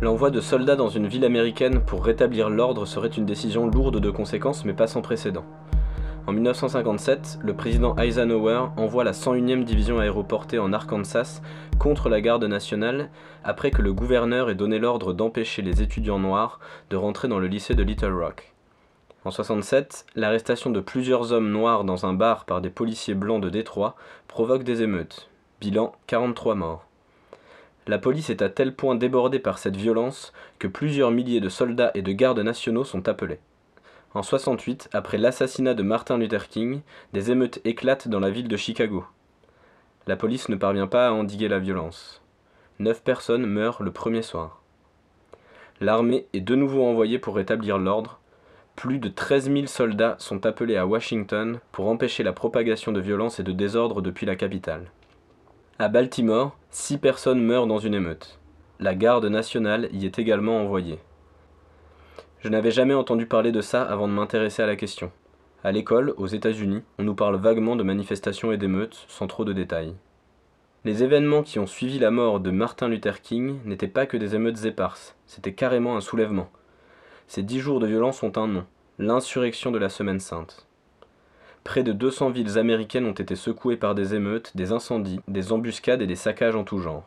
L'envoi de soldats dans une ville américaine pour rétablir l'ordre serait une décision lourde de conséquences mais pas sans précédent. En 1957, le président Eisenhower envoie la 101e division aéroportée en Arkansas contre la garde nationale après que le gouverneur ait donné l'ordre d'empêcher les étudiants noirs de rentrer dans le lycée de Little Rock. En 67, l'arrestation de plusieurs hommes noirs dans un bar par des policiers blancs de Détroit provoque des émeutes. Bilan 43 morts. La police est à tel point débordée par cette violence que plusieurs milliers de soldats et de gardes nationaux sont appelés. En 68, après l'assassinat de Martin Luther King, des émeutes éclatent dans la ville de Chicago. La police ne parvient pas à endiguer la violence. Neuf personnes meurent le premier soir. L'armée est de nouveau envoyée pour rétablir l'ordre. Plus de 13 000 soldats sont appelés à Washington pour empêcher la propagation de violence et de désordre depuis la capitale. À Baltimore, six personnes meurent dans une émeute. La garde nationale y est également envoyée. Je n'avais jamais entendu parler de ça avant de m'intéresser à la question. À l'école, aux États-Unis, on nous parle vaguement de manifestations et d'émeutes, sans trop de détails. Les événements qui ont suivi la mort de Martin Luther King n'étaient pas que des émeutes éparses, c'était carrément un soulèvement. Ces dix jours de violence ont un nom, l'insurrection de la Semaine Sainte. Près de 200 villes américaines ont été secouées par des émeutes, des incendies, des embuscades et des saccages en tout genre.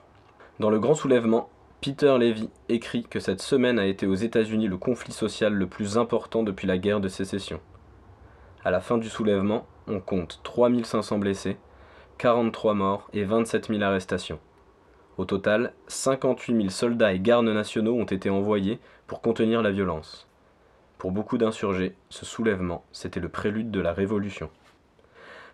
Dans le grand soulèvement, Peter Levy écrit que cette semaine a été aux États-Unis le conflit social le plus important depuis la guerre de sécession. À la fin du soulèvement, on compte 3500 blessés, 43 morts et 27 000 arrestations. Au total, 58 000 soldats et gardes nationaux ont été envoyés pour contenir la violence. Pour beaucoup d'insurgés, ce soulèvement, c'était le prélude de la Révolution.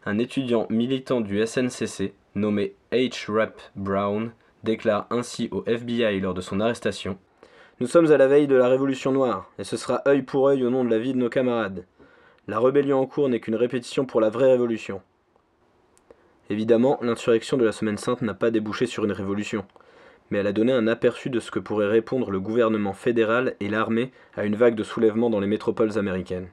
Un étudiant militant du SNCC, nommé H. Rap Brown, déclare ainsi au FBI lors de son arrestation Nous sommes à la veille de la Révolution noire, et ce sera œil pour œil au nom de la vie de nos camarades. La rébellion en cours n'est qu'une répétition pour la vraie révolution. Évidemment, l'insurrection de la Semaine Sainte n'a pas débouché sur une révolution, mais elle a donné un aperçu de ce que pourrait répondre le gouvernement fédéral et l'armée à une vague de soulèvement dans les métropoles américaines.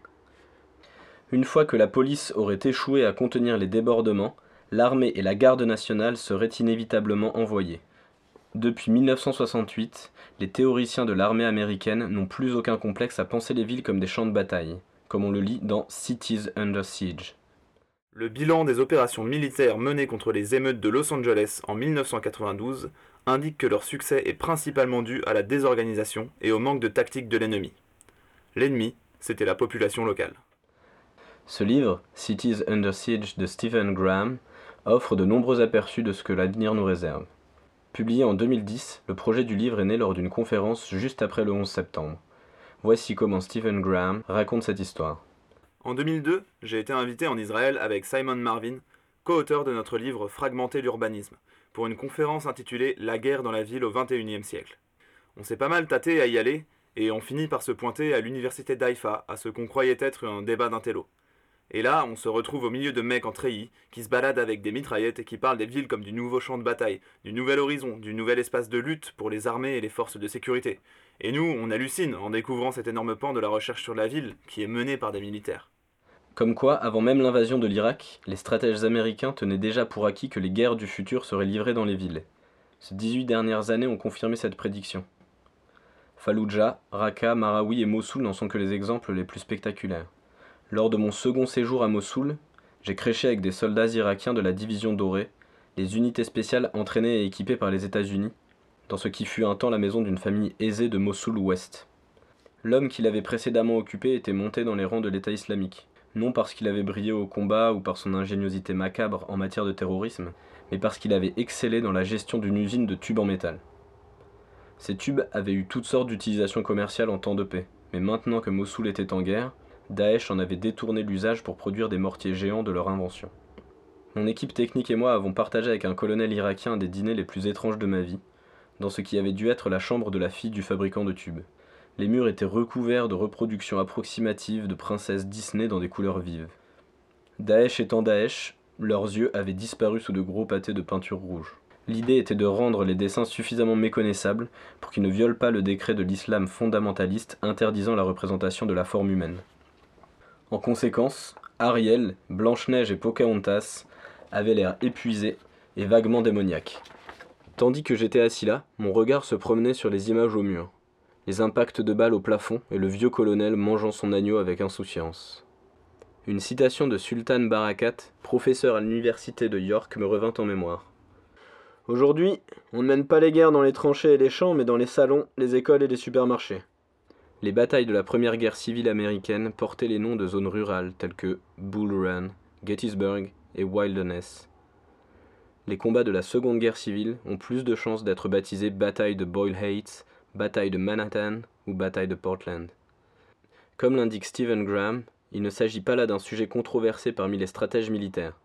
Une fois que la police aurait échoué à contenir les débordements, l'armée et la garde nationale seraient inévitablement envoyées. Depuis 1968, les théoriciens de l'armée américaine n'ont plus aucun complexe à penser les villes comme des champs de bataille, comme on le lit dans Cities Under Siege. Le bilan des opérations militaires menées contre les émeutes de Los Angeles en 1992 indique que leur succès est principalement dû à la désorganisation et au manque de tactique de l'ennemi. L'ennemi, c'était la population locale. Ce livre, Cities Under Siege de Stephen Graham, offre de nombreux aperçus de ce que l'avenir nous réserve. Publié en 2010, le projet du livre est né lors d'une conférence juste après le 11 septembre. Voici comment Stephen Graham raconte cette histoire. En 2002, j'ai été invité en Israël avec Simon Marvin, co-auteur de notre livre Fragmenter l'urbanisme, pour une conférence intitulée La guerre dans la ville au XXIe siècle. On s'est pas mal tâté à y aller, et on finit par se pointer à l'université d'Haïfa, à ce qu'on croyait être un débat d'intello. Et là, on se retrouve au milieu de mecs en treillis qui se baladent avec des mitraillettes et qui parlent des villes comme du nouveau champ de bataille, du nouvel horizon, du nouvel espace de lutte pour les armées et les forces de sécurité. Et nous, on hallucine en découvrant cet énorme pan de la recherche sur la ville qui est menée par des militaires. Comme quoi, avant même l'invasion de l'Irak, les stratèges américains tenaient déjà pour acquis que les guerres du futur seraient livrées dans les villes. Ces 18 dernières années ont confirmé cette prédiction. Fallujah, Raqqa, Marawi et Mossoul n'en sont que les exemples les plus spectaculaires. Lors de mon second séjour à Mossoul, j'ai créché avec des soldats irakiens de la division dorée, les unités spéciales entraînées et équipées par les États-Unis, dans ce qui fut un temps la maison d'une famille aisée de Mossoul-Ouest. L'homme qui l'avait précédemment occupé était monté dans les rangs de l'État islamique, non parce qu'il avait brillé au combat ou par son ingéniosité macabre en matière de terrorisme, mais parce qu'il avait excellé dans la gestion d'une usine de tubes en métal. Ces tubes avaient eu toutes sortes d'utilisations commerciales en temps de paix, mais maintenant que Mossoul était en guerre, Daesh en avait détourné l'usage pour produire des mortiers géants de leur invention. Mon équipe technique et moi avons partagé avec un colonel irakien des dîners les plus étranges de ma vie, dans ce qui avait dû être la chambre de la fille du fabricant de tubes. Les murs étaient recouverts de reproductions approximatives de princesses Disney dans des couleurs vives. Daesh étant Daesh, leurs yeux avaient disparu sous de gros pâtés de peinture rouge. L'idée était de rendre les dessins suffisamment méconnaissables pour qu'ils ne violent pas le décret de l'islam fondamentaliste interdisant la représentation de la forme humaine. En conséquence, Ariel, Blanche-Neige et Pocahontas avaient l'air épuisés et vaguement démoniaques. Tandis que j'étais assis là, mon regard se promenait sur les images au mur. Les impacts de balles au plafond et le vieux colonel mangeant son agneau avec insouciance. Une citation de Sultan Barakat, professeur à l'université de York, me revint en mémoire. Aujourd'hui, on ne mène pas les guerres dans les tranchées et les champs, mais dans les salons, les écoles et les supermarchés. Les batailles de la première guerre civile américaine portaient les noms de zones rurales telles que Bull Run, Gettysburg et Wilderness. Les combats de la seconde guerre civile ont plus de chances d'être baptisés bataille de Boyle Heights, bataille de Manhattan ou bataille de Portland. Comme l'indique Stephen Graham, il ne s'agit pas là d'un sujet controversé parmi les stratèges militaires.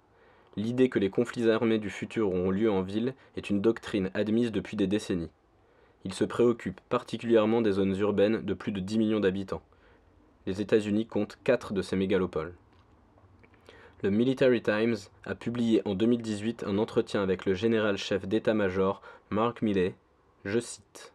L'idée que les conflits armés du futur auront lieu en ville est une doctrine admise depuis des décennies. Il se préoccupe particulièrement des zones urbaines de plus de 10 millions d'habitants. Les États-Unis comptent 4 de ces mégalopoles. Le Military Times a publié en 2018 un entretien avec le général-chef d'état-major Mark Milley. Je cite.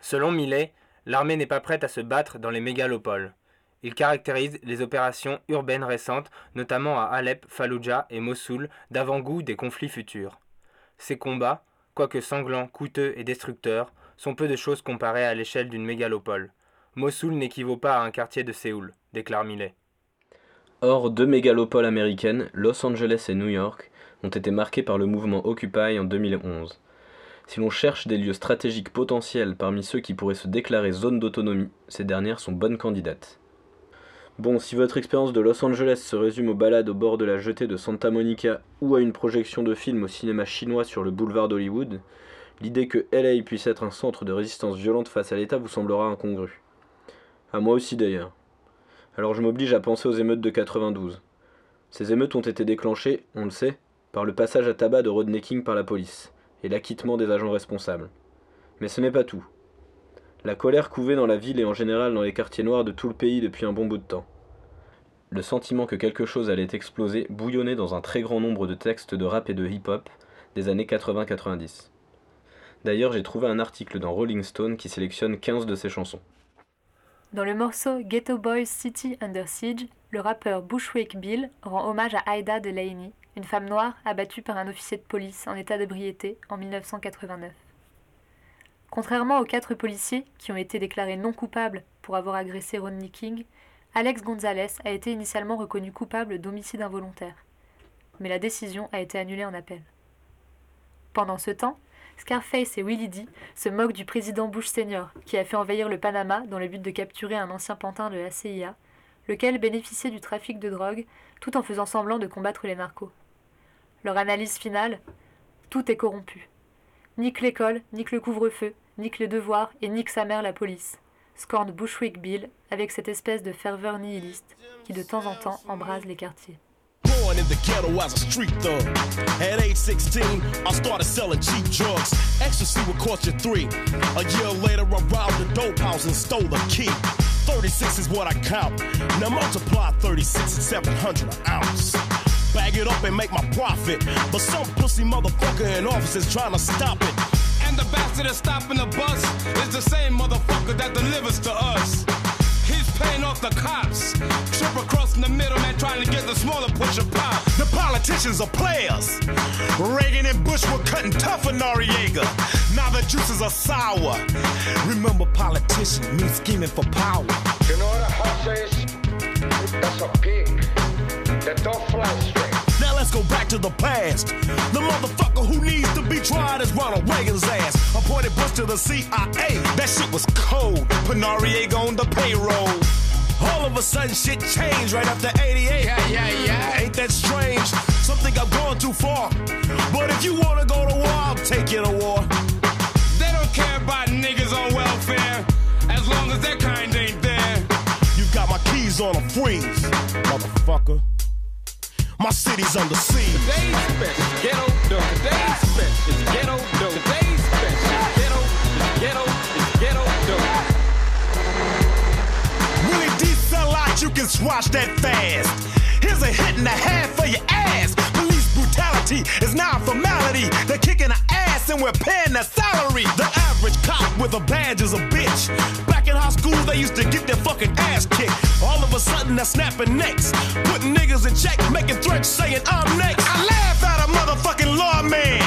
Selon Milley, l'armée n'est pas prête à se battre dans les mégalopoles. Il caractérise les opérations urbaines récentes, notamment à Alep, Fallujah et Mossoul, d'avant-goût des conflits futurs. Ces combats, quoique sanglants, coûteux et destructeurs, sont peu de choses comparés à l'échelle d'une mégalopole. Mossoul n'équivaut pas à un quartier de Séoul, déclare Millet. Or, deux mégalopoles américaines, Los Angeles et New York, ont été marquées par le mouvement Occupy en 2011. Si l'on cherche des lieux stratégiques potentiels parmi ceux qui pourraient se déclarer zone d'autonomie, ces dernières sont bonnes candidates. Bon, si votre expérience de Los Angeles se résume aux balades au bord de la jetée de Santa Monica ou à une projection de film au cinéma chinois sur le boulevard d'Hollywood, l'idée que LA puisse être un centre de résistance violente face à l'État vous semblera incongrue. À moi aussi d'ailleurs. Alors je m'oblige à penser aux émeutes de 92. Ces émeutes ont été déclenchées, on le sait, par le passage à tabac de Rodney King par la police et l'acquittement des agents responsables. Mais ce n'est pas tout. La colère couvait dans la ville et en général dans les quartiers noirs de tout le pays depuis un bon bout de temps. Le sentiment que quelque chose allait exploser bouillonnait dans un très grand nombre de textes de rap et de hip-hop des années 80-90. D'ailleurs, j'ai trouvé un article dans Rolling Stone qui sélectionne 15 de ces chansons. Dans le morceau Ghetto Boys City Under Siege, le rappeur Bushwick Bill rend hommage à Aida Delaney, une femme noire abattue par un officier de police en état d'ébriété en 1989. Contrairement aux quatre policiers qui ont été déclarés non coupables pour avoir agressé Rodney King, Alex Gonzalez a été initialement reconnu coupable d'homicide involontaire. Mais la décision a été annulée en appel. Pendant ce temps, Scarface et Willie D se moquent du président Bush senior, qui a fait envahir le Panama dans le but de capturer un ancien pantin de la CIA, lequel bénéficiait du trafic de drogue tout en faisant semblant de combattre les narcos. Leur analyse finale Tout est corrompu. Nique l'école, nique le couvre-feu, nique les devoirs et nique sa mère la police. Scorne Bushwick Bill avec cette espèce de ferveur nihiliste qui de temps en temps embrase les quartiers. Born in the ghetto as a street thug. At age 16, I started selling cheap drugs. Ecstasy would cost you three. A year later, I robbed a dope house and stole a key. 36 is what I count. Now multiply 36 and 700 an ounce bag it up and make my profit. But some pussy motherfucker in office is trying to stop it. And the bastard that's stopping the bus is the same motherfucker that delivers to us. The cops. Trip across in the middle, man, trying to get the smaller pusher pop. The politicians are players. Reagan and Bush were cutting tough for Noriega. Now the juices are sour. Remember, politician means scheming for power. You know what a horse is? That's a pig that don't fly straight. Now let's go back to the past. The motherfucker who needs to be tried is Ronald Reagan's ass. Appointed Bush to the CIA. That shit was cold. Put Noriega on the payroll. All of a sudden shit changed right after 88. Yeah, yeah, yeah. Ain't that strange? Something I've gone too far. But if you wanna go to war, I'll take you to war. They don't care about niggas on welfare as long as their kind ain't there. You got my keys on a freeze, motherfucker. My city's under siege. Today's special ghetto dope. Today's special is ghetto dope. Today's special is ghetto, is ghetto, is ghetto dope. Willie D sell out, you can swash that fast. Here's a hit and a half for your ass. Police brutality is now a formality. They're kicking our ass and we're paying their salary. The average cop with a badge is a bitch. Back in high school, they used to get their fucking ass kicked. All of a sudden, they're snapping necks. Putting niggas in check, making threats, saying I'm next. I laugh at a motherfucking lawman.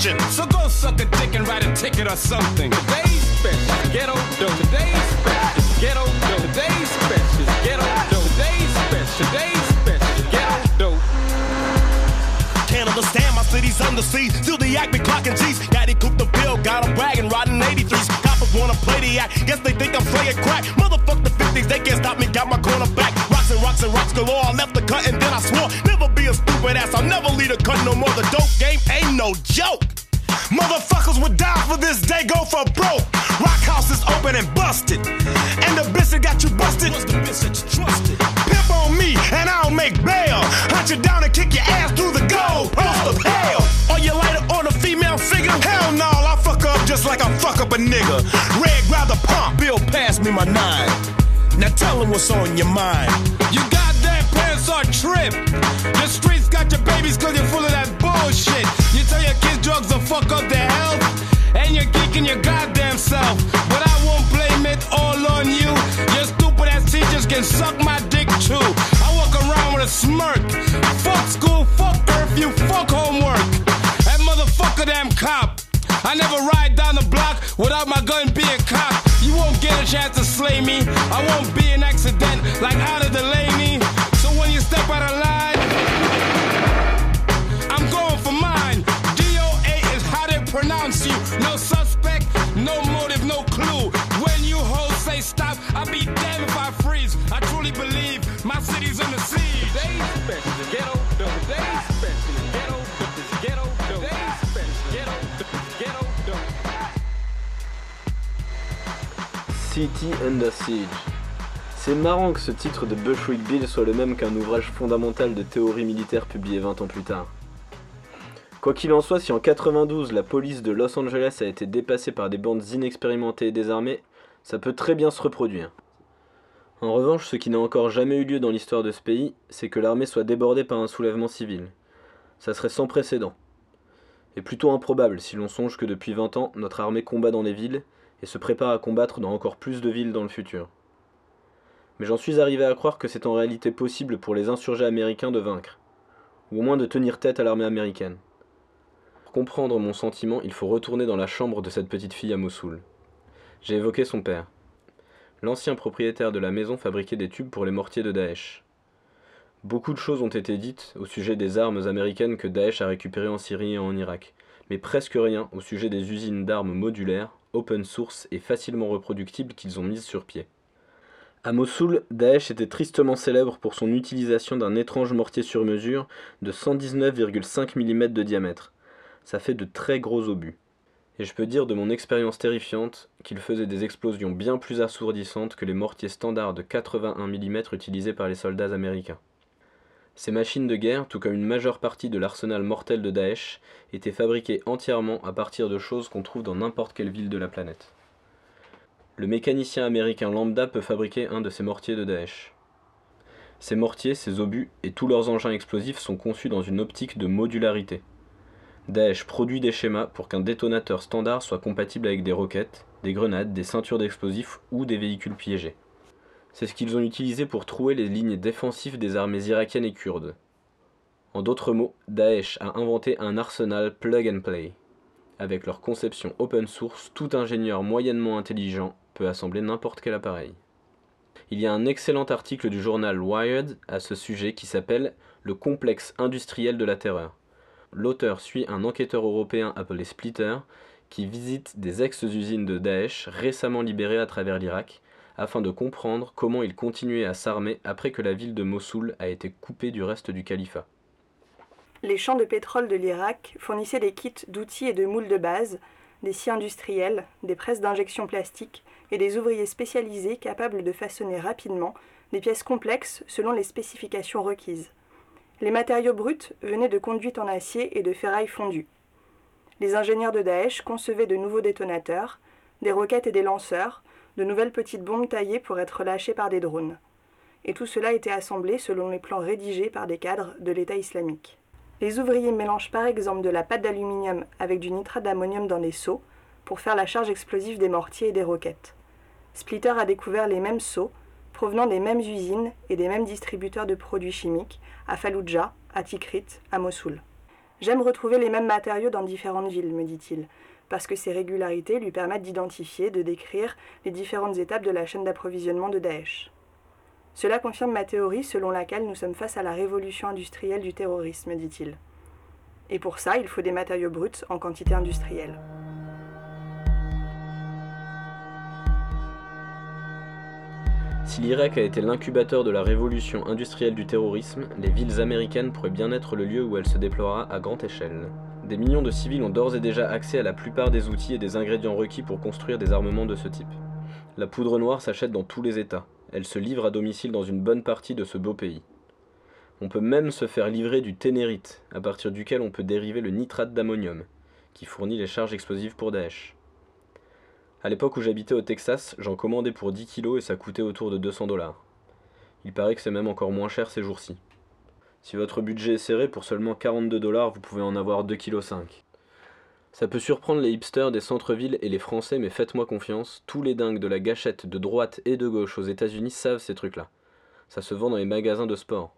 Marching. So go suck a dick and write a ticket or something. Today's special ghetto dope. Today's special ghetto dope. Today's special ghetto dope. Today's special. Today's special ghetto dope. Can't understand my city's under siege. Still the act be clocking G's. It cooped the bill, got 'em bragging, riding 83s. Coppers wanna play the act. Guess they think I'm slaying crack. Motherfuck the 50s, they can't stop me, got my corner back. And rocks galore. I left the cut and then I swore. Never be a stupid ass, I'll never lead a cut no more. The dope game ain't no joke. Motherfuckers would die for this day, go for broke. Rock house is open and busted. And the bitch that got you busted. Was the bitch that you trusted? Pimp on me, and I'll make bail. Hunt you down and kick your ass through the gold post of hell. Are you lighter on a female figure? Hell no, I fuck up just like I fuck up a nigga. Red, grab the pump. Bill, pass me my nine. Tell him what's on your mind. You goddamn pants are trip. The streets got your babies cause you're full of that bullshit. You tell your kids drugs will fuck up their health. And you're geeking your goddamn self. But I won't blame it all on you. Your stupid ass teachers can suck my dick too. I walk around with a smirk. Fuck school, fuck curfew, fuck homework. That motherfucker damn cop. I never ride down the block without my gun being cocked. Get a chance to slay me. I won't be an accident like out Ada Delaney. So when you step out of line, I'm going for mine. DOA is how they pronounce you. No suspect, no motive, no clue. When you hoes say stop, I'll be damned if I freeze. I truly believe my city's under siege. They special, the ghetto, the C'est marrant que ce titre de Bushwick Bill soit le même qu'un ouvrage fondamental de théorie militaire publié 20 ans plus tard. Quoi qu'il en soit, si en 92 la police de Los Angeles a été dépassée par des bandes inexpérimentées et désarmées, ça peut très bien se reproduire. En revanche, ce qui n'a encore jamais eu lieu dans l'histoire de ce pays, c'est que l'armée soit débordée par un soulèvement civil. Ça serait sans précédent. Et plutôt improbable si l'on songe que depuis 20 ans, notre armée combat dans les villes et se prépare à combattre dans encore plus de villes dans le futur. Mais j'en suis arrivé à croire que c'est en réalité possible pour les insurgés américains de vaincre, ou au moins de tenir tête à l'armée américaine. Pour comprendre mon sentiment, il faut retourner dans la chambre de cette petite fille à Mossoul. J'ai évoqué son père. L'ancien propriétaire de la maison fabriquait des tubes pour les mortiers de Daesh. Beaucoup de choses ont été dites au sujet des armes américaines que Daesh a récupérées en Syrie et en Irak, mais presque rien au sujet des usines d'armes modulaires, open source et facilement reproductibles qu'ils ont mises sur pied. À Mossoul, Daesh était tristement célèbre pour son utilisation d'un étrange mortier sur mesure de 119,5 mm de diamètre. Ça fait de très gros obus. Et je peux dire de mon expérience terrifiante qu'il faisait des explosions bien plus assourdissantes que les mortiers standards de 81 mm utilisés par les soldats américains. Ces machines de guerre, tout comme une majeure partie de l'arsenal mortel de Daesh, étaient fabriquées entièrement à partir de choses qu'on trouve dans n'importe quelle ville de la planète. Le mécanicien américain lambda peut fabriquer un de ces mortiers de Daesh. Ces mortiers, ces obus et tous leurs engins explosifs sont conçus dans une optique de modularité. Daesh produit des schémas pour qu'un détonateur standard soit compatible avec des roquettes, des grenades, des ceintures d'explosifs ou des véhicules piégés. C'est ce qu'ils ont utilisé pour trouer les lignes défensives des armées irakiennes et kurdes. En d'autres mots, Daesh a inventé un arsenal plug and play. Avec leur conception open source, tout ingénieur moyennement intelligent peut assembler n'importe quel appareil. Il y a un excellent article du journal Wired à ce sujet qui s'appelle Le complexe industriel de la terreur. L'auteur suit un enquêteur européen appelé Splitter qui visite des ex-usines de Daesh récemment libérées à travers l'Irak afin de comprendre comment ils continuaient à s'armer après que la ville de Mossoul a été coupée du reste du califat. Les champs de pétrole de l'Irak fournissaient des kits d'outils et de moules de base, des scies industriels, des presses d'injection plastique et des ouvriers spécialisés capables de façonner rapidement des pièces complexes selon les spécifications requises. Les matériaux bruts venaient de conduites en acier et de ferraille fondue. Les ingénieurs de Daesh concevaient de nouveaux détonateurs, des roquettes et des lanceurs, de nouvelles petites bombes taillées pour être lâchées par des drones. Et tout cela était assemblé selon les plans rédigés par des cadres de l'État islamique. Les ouvriers mélangent par exemple de la pâte d'aluminium avec du nitrate d'ammonium dans des seaux pour faire la charge explosive des mortiers et des roquettes. Splitter a découvert les mêmes seaux provenant des mêmes usines et des mêmes distributeurs de produits chimiques à Fallujah, à Tikrit, à Mossoul. J'aime retrouver les mêmes matériaux dans différentes villes, me dit-il, parce que ces régularités lui permettent d'identifier, de décrire les différentes étapes de la chaîne d'approvisionnement de Daesh. Cela confirme ma théorie selon laquelle nous sommes face à la révolution industrielle du terrorisme, dit-il. Et pour ça, il faut des matériaux bruts en quantité industrielle. Si l'Irak a été l'incubateur de la révolution industrielle du terrorisme, les villes américaines pourraient bien être le lieu où elle se déploiera à grande échelle. Des millions de civils ont d'ores et déjà accès à la plupart des outils et des ingrédients requis pour construire des armements de ce type. La poudre noire s'achète dans tous les États. Elle se livre à domicile dans une bonne partie de ce beau pays. On peut même se faire livrer du ténérite, à partir duquel on peut dériver le nitrate d'ammonium, qui fournit les charges explosives pour Daesh. À l'époque où j'habitais au Texas, j'en commandais pour 10 kilos et ça coûtait autour de 200 dollars. Il paraît que c'est même encore moins cher ces jours-ci. Si votre budget est serré, pour seulement 42 dollars, vous pouvez en avoir 2,5 kg. Ça peut surprendre les hipsters des centres-villes et les Français, mais faites-moi confiance, tous les dingues de la gâchette de droite et de gauche aux États-Unis savent ces trucs-là. Ça se vend dans les magasins de sport.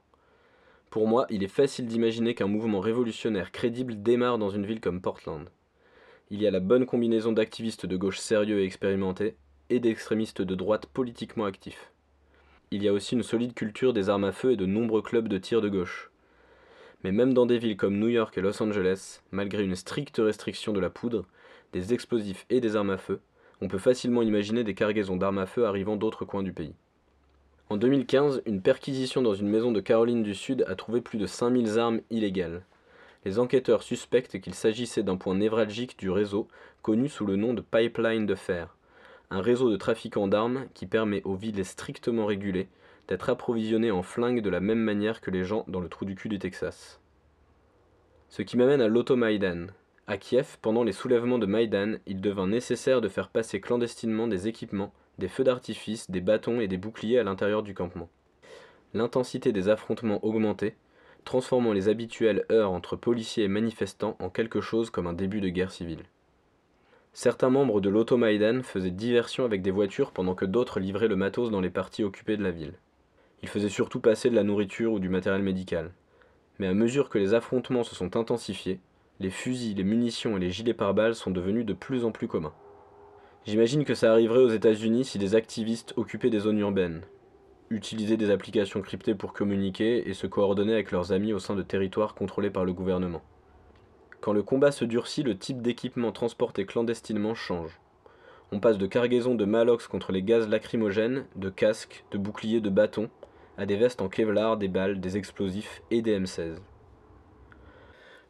Pour moi, il est facile d'imaginer qu'un mouvement révolutionnaire crédible démarre dans une ville comme Portland. Il y a la bonne combinaison d'activistes de gauche sérieux et expérimentés et d'extrémistes de droite politiquement actifs. Il y a aussi une solide culture des armes à feu et de nombreux clubs de tir de gauche. Mais même dans des villes comme New York et Los Angeles, malgré une stricte restriction de la poudre, des explosifs et des armes à feu, on peut facilement imaginer des cargaisons d'armes à feu arrivant d'autres coins du pays. En 2015, une perquisition dans une maison de Caroline du Sud a trouvé plus de 5000 armes illégales. Les enquêteurs suspectent qu'il s'agissait d'un point névralgique du réseau, connu sous le nom de pipeline de fer, un réseau de trafiquants d'armes qui permet aux villes strictement régulées d'être approvisionnées en flingues de la même manière que les gens dans le trou du cul du Texas. Ce qui m'amène à l'automaïdan. À Kiev, pendant les soulèvements de Maïdan, il devint nécessaire de faire passer clandestinement des équipements, des feux d'artifice, des bâtons et des boucliers à l'intérieur du campement. L'intensité des affrontements augmentait, transformant les habituelles heurts entre policiers et manifestants en quelque chose comme un début de guerre civile. Certains membres de l'Automaïdan faisaient diversion avec des voitures pendant que d'autres livraient le matos dans les parties occupées de la ville. Ils faisaient surtout passer de la nourriture ou du matériel médical. Mais à mesure que les affrontements se sont intensifiés, les fusils, les munitions et les gilets pare-balles sont devenus de plus en plus communs. J'imagine que ça arriverait aux États-Unis si des activistes occupaient des zones urbaines, utiliser des applications cryptées pour communiquer et se coordonner avec leurs amis au sein de territoires contrôlés par le gouvernement. Quand le combat se durcit, le type d'équipement transporté clandestinement change. On passe de cargaisons de malox contre les gaz lacrymogènes, de casques, de boucliers, de bâtons, à des vestes en kevlar, des balles, des explosifs et des M16.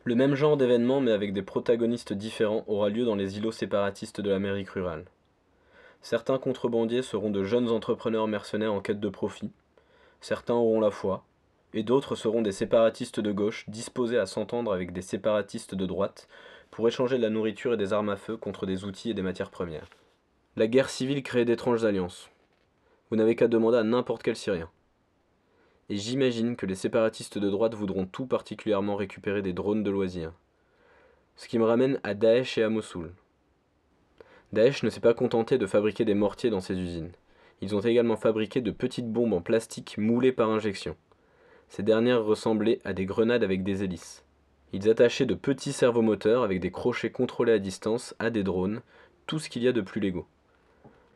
Le même genre d'événement, mais avec des protagonistes différents, aura lieu dans les îlots séparatistes de l'Amérique rurale. Certains contrebandiers seront de jeunes entrepreneurs mercenaires en quête de profit, certains auront la foi, et d'autres seront des séparatistes de gauche disposés à s'entendre avec des séparatistes de droite pour échanger de la nourriture et des armes à feu contre des outils et des matières premières. La guerre civile crée d'étranges alliances. Vous n'avez qu'à demander à n'importe quel Syrien. Et j'imagine que les séparatistes de droite voudront tout particulièrement récupérer des drones de loisirs. Ce qui me ramène à Daesh et à Mossoul. Daesh ne s'est pas contenté de fabriquer des mortiers dans ses usines. Ils ont également fabriqué de petites bombes en plastique moulées par injection. Ces dernières ressemblaient à des grenades avec des hélices. Ils attachaient de petits servomoteurs avec des crochets contrôlés à distance à des drones, tout ce qu'il y a de plus légaux.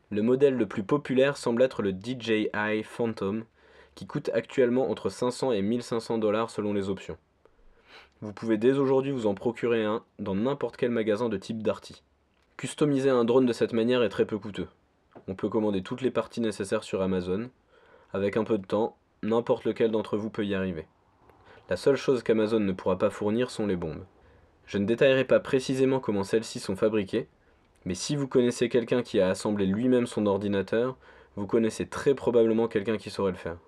Le modèle le plus populaire semble être le DJI Phantom, qui coûte actuellement entre 500 et 1500 dollars selon les options. Vous pouvez dès aujourd'hui vous en procurer un dans n'importe quel magasin de type Darty. Customiser un drone de cette manière est très peu coûteux. On peut commander toutes les parties nécessaires sur Amazon. Avec un peu de temps, n'importe lequel d'entre vous peut y arriver. La seule chose qu'Amazon ne pourra pas fournir sont les bombes. Je ne détaillerai pas précisément comment celles-ci sont fabriquées, mais si vous connaissez quelqu'un qui a assemblé lui-même son ordinateur, vous connaissez très probablement quelqu'un qui saurait le faire.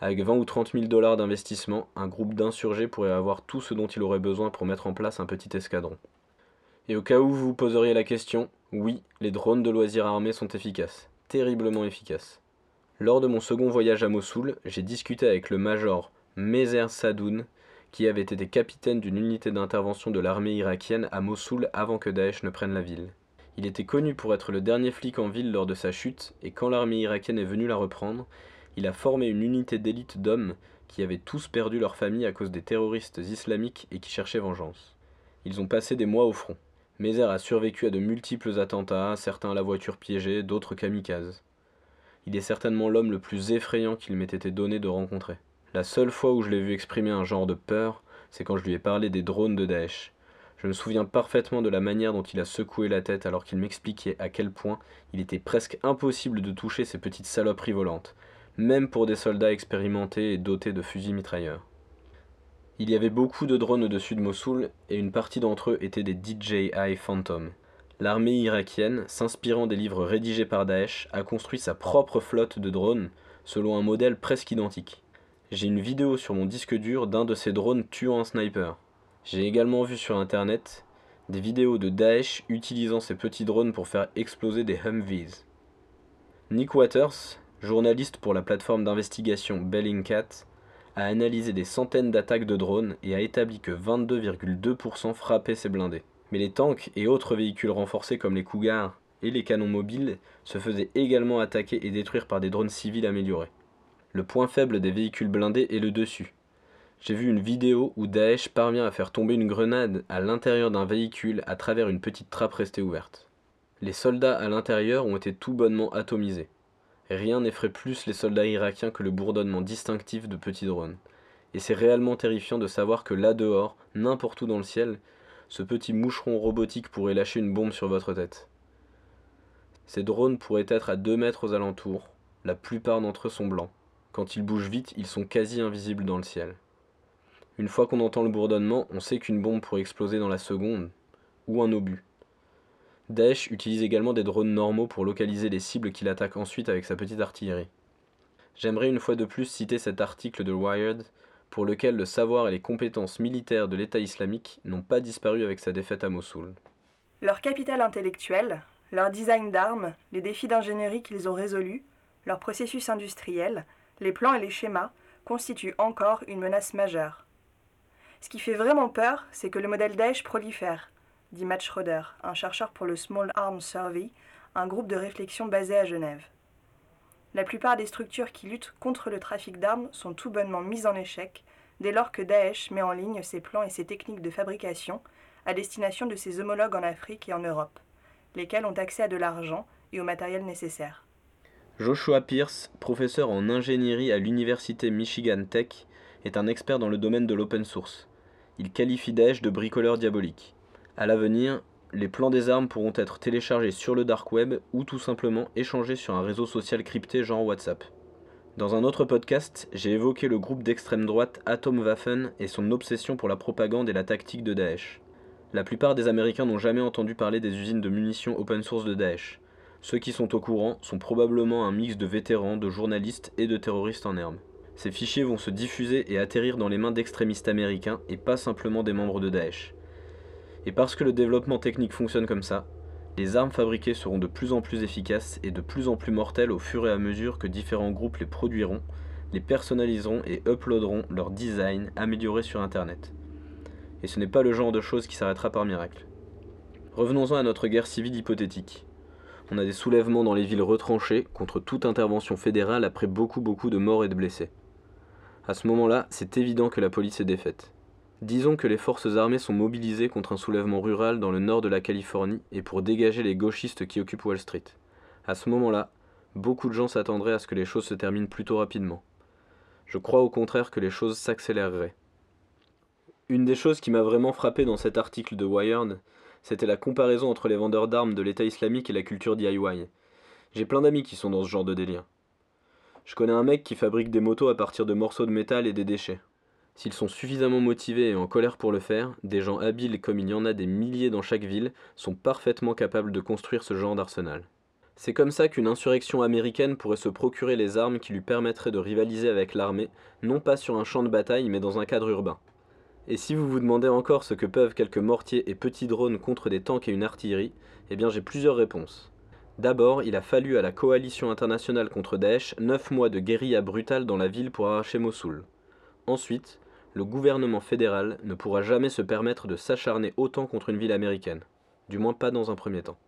Avec 20 ou 30 000 dollars d'investissement, un groupe d'insurgés pourrait avoir tout ce dont il aurait besoin pour mettre en place un petit escadron. Et au cas où vous vous poseriez la question, oui, les drones de loisirs armés sont efficaces, terriblement efficaces. Lors de mon second voyage à Mossoul, j'ai discuté avec le major Mezer Sadoun, qui avait été capitaine d'une unité d'intervention de l'armée irakienne à Mossoul avant que Daesh ne prenne la ville. Il était connu pour être le dernier flic en ville lors de sa chute, et quand l'armée irakienne est venue la reprendre, il a formé une unité d'élite d'hommes qui avaient tous perdu leur famille à cause des terroristes islamiques et qui cherchaient vengeance. Ils ont passé des mois au front. Mézère a survécu à de multiples attentats, certains à la voiture piégée, d'autres kamikazes. Il est certainement l'homme le plus effrayant qu'il m'ait été donné de rencontrer. La seule fois où je l'ai vu exprimer un genre de peur, c'est quand je lui ai parlé des drones de Daesh. Je me souviens parfaitement de la manière dont il a secoué la tête alors qu'il m'expliquait à quel point il était presque impossible de toucher ces petites saloperies volantes, même pour des soldats expérimentés et dotés de fusils mitrailleurs. Il y avait beaucoup de drones au-dessus de Mossoul et une partie d'entre eux étaient des DJI Phantom. L'armée irakienne, s'inspirant des livres rédigés par Daesh, a construit sa propre flotte de drones selon un modèle presque identique. J'ai une vidéo sur mon disque dur d'un de ces drones tuant un sniper. J'ai également vu sur internet des vidéos de Daesh utilisant ces petits drones pour faire exploser des Humvees. Nick Waters, journaliste pour la plateforme d'investigation Bellingcat, a analysé des centaines d'attaques de drones et a établi que 22,2% frappaient ces blindés. Mais les tanks et autres véhicules renforcés comme les Cougars et les canons mobiles se faisaient également attaquer et détruire par des drones civils améliorés. Le point faible des véhicules blindés est le dessus. J'ai vu une vidéo où Daesh parvient à faire tomber une grenade à l'intérieur d'un véhicule à travers une petite trappe restée ouverte. Les soldats à l'intérieur ont été tout bonnement atomisés. Rien n'effraie plus les soldats irakiens que le bourdonnement distinctif de petits drones. Et c'est réellement terrifiant de savoir que là dehors, n'importe où dans le ciel, ce petit moucheron robotique pourrait lâcher une bombe sur votre tête. Ces drones pourraient être à 2 mètres aux alentours, la plupart d'entre eux sont blancs. Quand ils bougent vite, ils sont quasi invisibles dans le ciel. Une fois qu'on entend le bourdonnement, on sait qu'une bombe pourrait exploser dans la seconde, ou un obus. Daesh utilise également des drones normaux pour localiser les cibles qu'il attaque ensuite avec sa petite artillerie. J'aimerais une fois de plus citer cet article de Wired, pour lequel le savoir et les compétences militaires de l'État islamique n'ont pas disparu avec sa défaite à Mossoul. Leur capital intellectuel, leur design d'armes, les défis d'ingénierie qu'ils ont résolus, leur processus industriel, les plans et les schémas constituent encore une menace majeure. Ce qui fait vraiment peur, c'est que le modèle Daesh prolifère, dit Matt Schroeder, un chercheur pour le Small Arms Survey, un groupe de réflexion basé à Genève. La plupart des structures qui luttent contre le trafic d'armes sont tout bonnement mises en échec dès lors que Daesh met en ligne ses plans et ses techniques de fabrication à destination de ses homologues en Afrique et en Europe, lesquels ont accès à de l'argent et au matériel nécessaire. Joshua Pierce, professeur en ingénierie à l'université Michigan Tech, est un expert dans le domaine de l'open source. Il qualifie Daesh de bricoleur diabolique. À l'avenir, les plans des armes pourront être téléchargés sur le dark web ou tout simplement échangés sur un réseau social crypté genre WhatsApp. Dans un autre podcast, j'ai évoqué le groupe d'extrême droite Atomwaffen et son obsession pour la propagande et la tactique de Daesh. La plupart des Américains n'ont jamais entendu parler des usines de munitions open source de Daesh. Ceux qui sont au courant sont probablement un mix de vétérans, de journalistes et de terroristes en herbe. Ces fichiers vont se diffuser et atterrir dans les mains d'extrémistes américains et pas simplement des membres de Daesh. Et parce que le développement technique fonctionne comme ça, les armes fabriquées seront de plus en plus efficaces et de plus en plus mortelles au fur et à mesure que différents groupes les produiront, les personnaliseront et uploaderont leur design amélioré sur Internet. Et ce n'est pas le genre de chose qui s'arrêtera par miracle. Revenons-en à notre guerre civile hypothétique. On a des soulèvements dans les villes retranchées contre toute intervention fédérale après beaucoup beaucoup de morts et de blessés. À ce moment-là, c'est évident que la police est défaite. Disons que les forces armées sont mobilisées contre un soulèvement rural dans le nord de la Californie et pour dégager les gauchistes qui occupent Wall Street. À ce moment-là, beaucoup de gens s'attendraient à ce que les choses se terminent plutôt rapidement. Je crois au contraire que les choses s'accéléreraient. Une des choses qui m'a vraiment frappé dans cet article de Wired, c'était la comparaison entre les vendeurs d'armes de l'État islamique et la culture DIY. J'ai plein d'amis qui sont dans ce genre de délire. Je connais un mec qui fabrique des motos à partir de morceaux de métal et des déchets. S'ils sont suffisamment motivés et en colère pour le faire, des gens habiles comme il y en a des milliers dans chaque ville sont parfaitement capables de construire ce genre d'arsenal. C'est comme ça qu'une insurrection américaine pourrait se procurer les armes qui lui permettraient de rivaliser avec l'armée, non pas sur un champ de bataille mais dans un cadre urbain. Et si vous vous demandez encore ce que peuvent quelques mortiers et petits drones contre des tanks et une artillerie, eh bien j'ai plusieurs réponses. D'abord, il a fallu à la coalition internationale contre Daesh 9 mois de guérilla brutale dans la ville pour arracher Mossoul. Ensuite, le gouvernement fédéral ne pourra jamais se permettre de s'acharner autant contre une ville américaine, du moins pas dans un premier temps.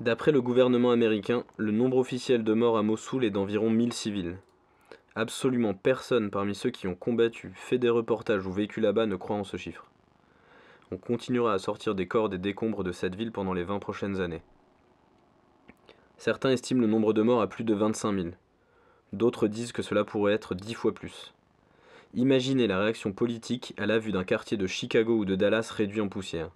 D'après le gouvernement américain, le nombre officiel de morts à Mossoul est d'environ 1000 civils. Absolument personne parmi ceux qui ont combattu, fait des reportages ou vécu là-bas ne croit en ce chiffre. On continuera à sortir des corps des décombres de cette ville pendant les 20 prochaines années. Certains estiment le nombre de morts à plus de 25 000. D'autres disent que cela pourrait être dix fois plus. Imaginez la réaction politique à la vue d'un quartier de Chicago ou de Dallas réduit en poussière.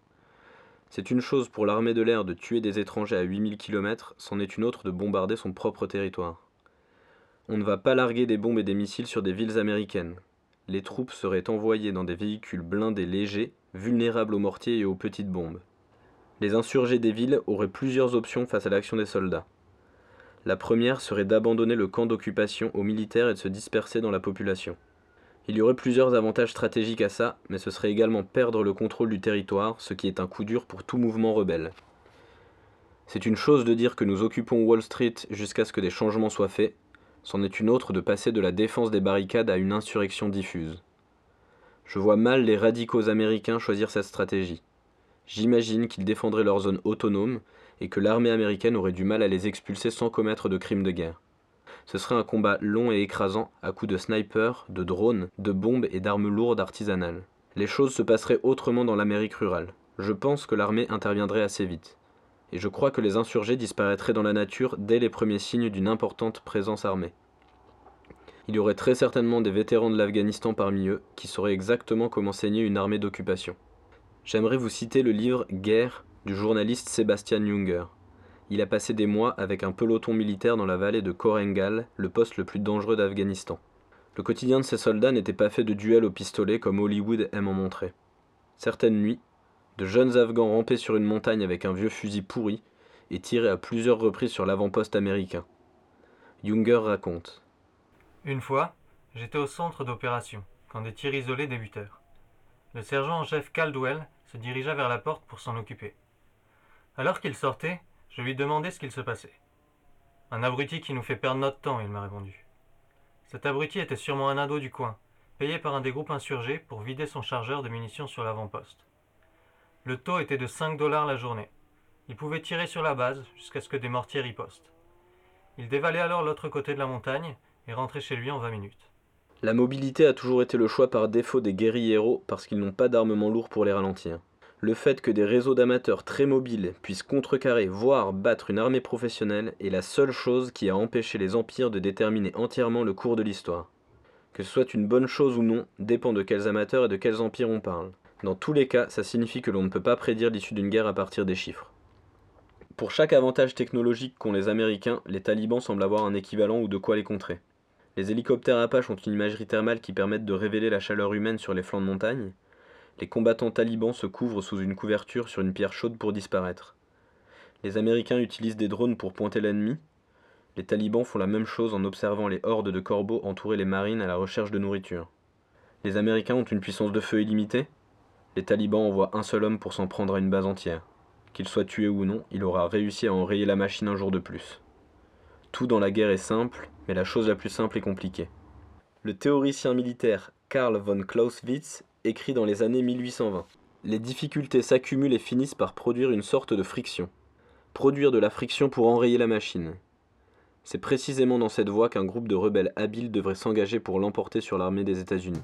C'est une chose pour l'armée de l'air de tuer des étrangers à 8000 km, c'en est une autre de bombarder son propre territoire. On ne va pas larguer des bombes et des missiles sur des villes américaines. Les troupes seraient envoyées dans des véhicules blindés légers, vulnérables aux mortiers et aux petites bombes. Les insurgés des villes auraient plusieurs options face à l'action des soldats. La première serait d'abandonner le camp d'occupation aux militaires et de se disperser dans la population. Il y aurait plusieurs avantages stratégiques à ça, mais ce serait également perdre le contrôle du territoire, ce qui est un coup dur pour tout mouvement rebelle. C'est une chose de dire que nous occupons Wall Street jusqu'à ce que des changements soient faits, c'en est une autre de passer de la défense des barricades à une insurrection diffuse. Je vois mal les radicaux américains choisir cette stratégie. J'imagine qu'ils défendraient leur zone autonome et que l'armée américaine aurait du mal à les expulser sans commettre de crimes de guerre. Ce serait un combat long et écrasant à coups de snipers, de drones, de bombes et d'armes lourdes artisanales. Les choses se passeraient autrement dans l'Amérique rurale. Je pense que l'armée interviendrait assez vite. Et je crois que les insurgés disparaîtraient dans la nature dès les premiers signes d'une importante présence armée. Il y aurait très certainement des vétérans de l'Afghanistan parmi eux qui sauraient exactement comment saigner une armée d'occupation. J'aimerais vous citer le livre Guerre du journaliste Sébastien Junger. Il a passé des mois avec un peloton militaire dans la vallée de Korengal, le poste le plus dangereux d'Afghanistan. Le quotidien de ces soldats n'était pas fait de duels au pistolet comme Hollywood aime en montrer. Certaines nuits, de jeunes Afghans rampaient sur une montagne avec un vieux fusil pourri et tiraient à plusieurs reprises sur l'avant-poste américain. Junger raconte. Une fois, j'étais au centre d'opération, quand des tirs isolés débutèrent. Le sergent en chef Caldwell se dirigea vers la porte pour s'en occuper. Alors qu'il sortait, je lui demandai ce qu'il se passait. Un abruti qui nous fait perdre notre temps, il m'a répondu. Cet abruti était sûrement un ado du coin, payé par un des groupes insurgés pour vider son chargeur de munitions sur l'avant-poste. Le taux était de 5 dollars la journée. Il pouvait tirer sur la base jusqu'à ce que des mortiers ripostent. Il dévalait alors l'autre côté de la montagne et rentrait chez lui en 20 minutes. La mobilité a toujours été le choix par défaut des guérilleros parce qu'ils n'ont pas d'armement lourd pour les ralentir. Le fait que des réseaux d'amateurs très mobiles puissent contrecarrer, voire battre une armée professionnelle est la seule chose qui a empêché les empires de déterminer entièrement le cours de l'histoire. Que ce soit une bonne chose ou non dépend de quels amateurs et de quels empires on parle. Dans tous les cas, ça signifie que l'on ne peut pas prédire l'issue d'une guerre à partir des chiffres. Pour chaque avantage technologique qu'ont les Américains, les talibans semblent avoir un équivalent ou de quoi les contrer. Les hélicoptères Apache ont une imagerie thermale qui permettent de révéler la chaleur humaine sur les flancs de montagne. Les combattants talibans se couvrent sous une couverture sur une pierre chaude pour disparaître. Les Américains utilisent des drones pour pointer l'ennemi. Les talibans font la même chose en observant les hordes de corbeaux entourer les marines à la recherche de nourriture. Les Américains ont une puissance de feu illimitée. Les talibans envoient un seul homme pour s'en prendre à une base entière. Qu'il soit tué ou non, il aura réussi à enrayer la machine un jour de plus. Tout dans la guerre est simple, mais la chose la plus simple est compliquée. Le théoricien militaire Karl von Clausewitz écrit dans les années 1820. Les difficultés s'accumulent et finissent par produire une sorte de friction. Produire de la friction pour enrayer la machine. C'est précisément dans cette voie qu'un groupe de rebelles habiles devrait s'engager pour l'emporter sur l'armée des États-Unis.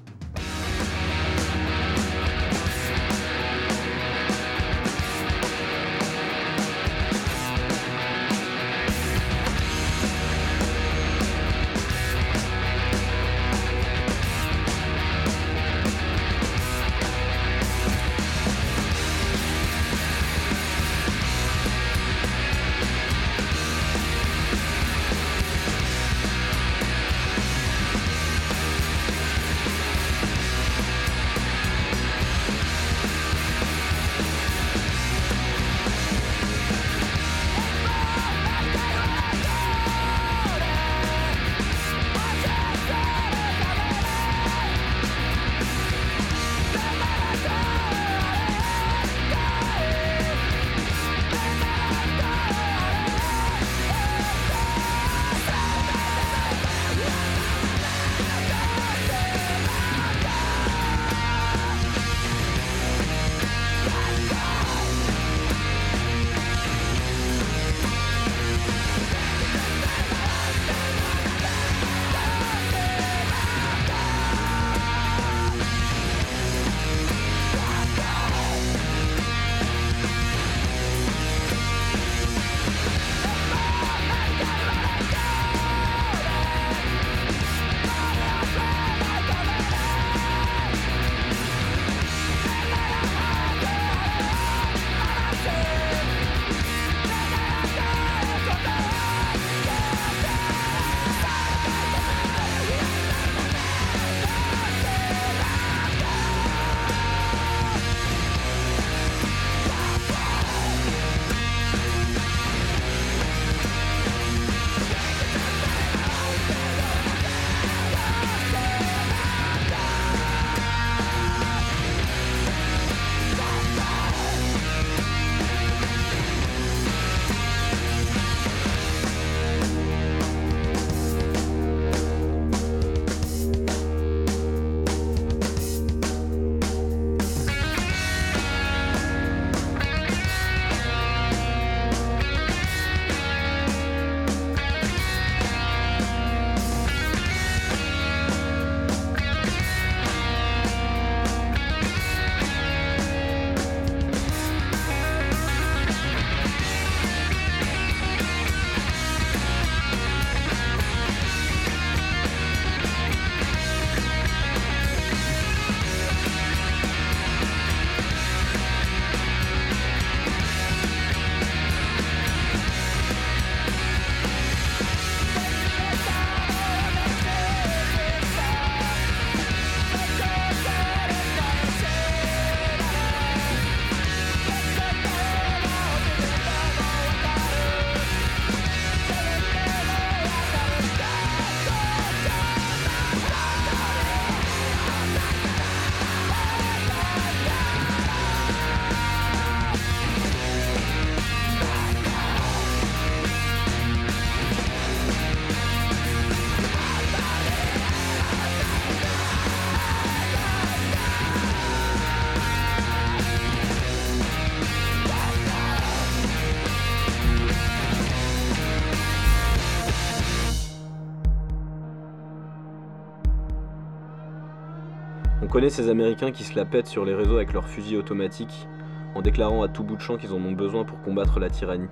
Connaît ces Américains qui se la pètent sur les réseaux avec leurs fusils automatiques, en déclarant à tout bout de champ qu'ils en ont besoin pour combattre la tyrannie.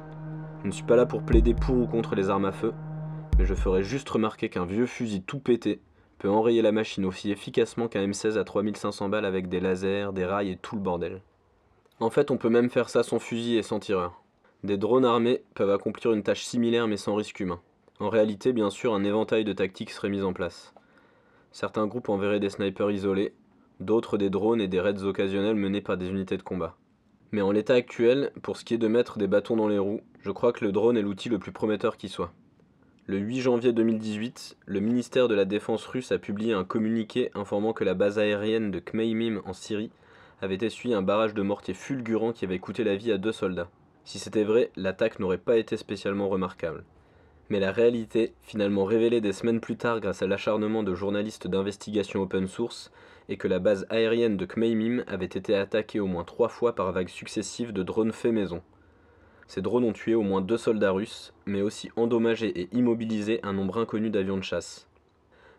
Je ne suis pas là pour plaider pour ou contre les armes à feu, mais je ferai juste remarquer qu'un vieux fusil tout pété peut enrayer la machine aussi efficacement qu'un M16 à 3500 balles avec des lasers, des rails et tout le bordel. En fait, on peut même faire ça sans fusil et sans tireur. Des drones armés peuvent accomplir une tâche similaire mais sans risque humain. En réalité, bien sûr, un éventail de tactiques serait mis en place. Certains groupes enverraient des snipers isolés, d'autres des drones et des raids occasionnels menés par des unités de combat. Mais en l'état actuel, pour ce qui est de mettre des bâtons dans les roues, je crois que le drone est l'outil le plus prometteur qui soit. Le 8 janvier 2018, le ministère de la Défense russe a publié un communiqué informant que la base aérienne de Khmeimim en Syrie avait essuyé un barrage de mortiers fulgurant qui avait coûté la vie à deux soldats. Si c'était vrai, l'attaque n'aurait pas été spécialement remarquable. Mais la réalité, finalement révélée des semaines plus tard grâce à l'acharnement de journalistes d'investigation open source, est que la base aérienne de Khmeimim avait été attaquée au moins trois fois par vagues successives de drones faits maison. Ces drones ont tué au moins deux soldats russes, mais aussi endommagé et immobilisé un nombre inconnu d'avions de chasse.